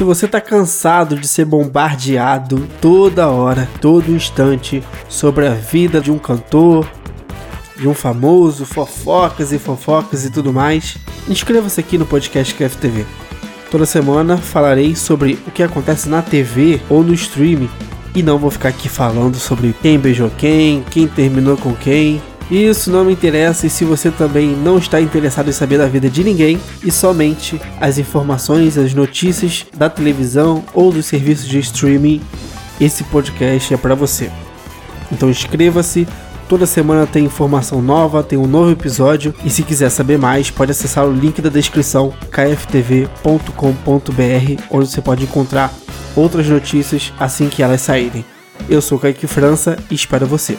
se você tá cansado de ser bombardeado toda hora, todo instante sobre a vida de um cantor, de um famoso, fofocas e fofocas e tudo mais, inscreva-se aqui no podcast CraftTV. Toda semana falarei sobre o que acontece na TV ou no streaming e não vou ficar aqui falando sobre quem beijou quem, quem terminou com quem. Isso não me interessa e se você também não está interessado em saber da vida de ninguém e somente as informações, as notícias da televisão ou dos serviços de streaming, esse podcast é para você. Então inscreva-se, Toda semana tem informação nova, tem um novo episódio e se quiser saber mais, pode acessar o link da descrição kftv.com.br, onde você pode encontrar outras notícias assim que elas saírem. Eu sou Kaique França e espero você.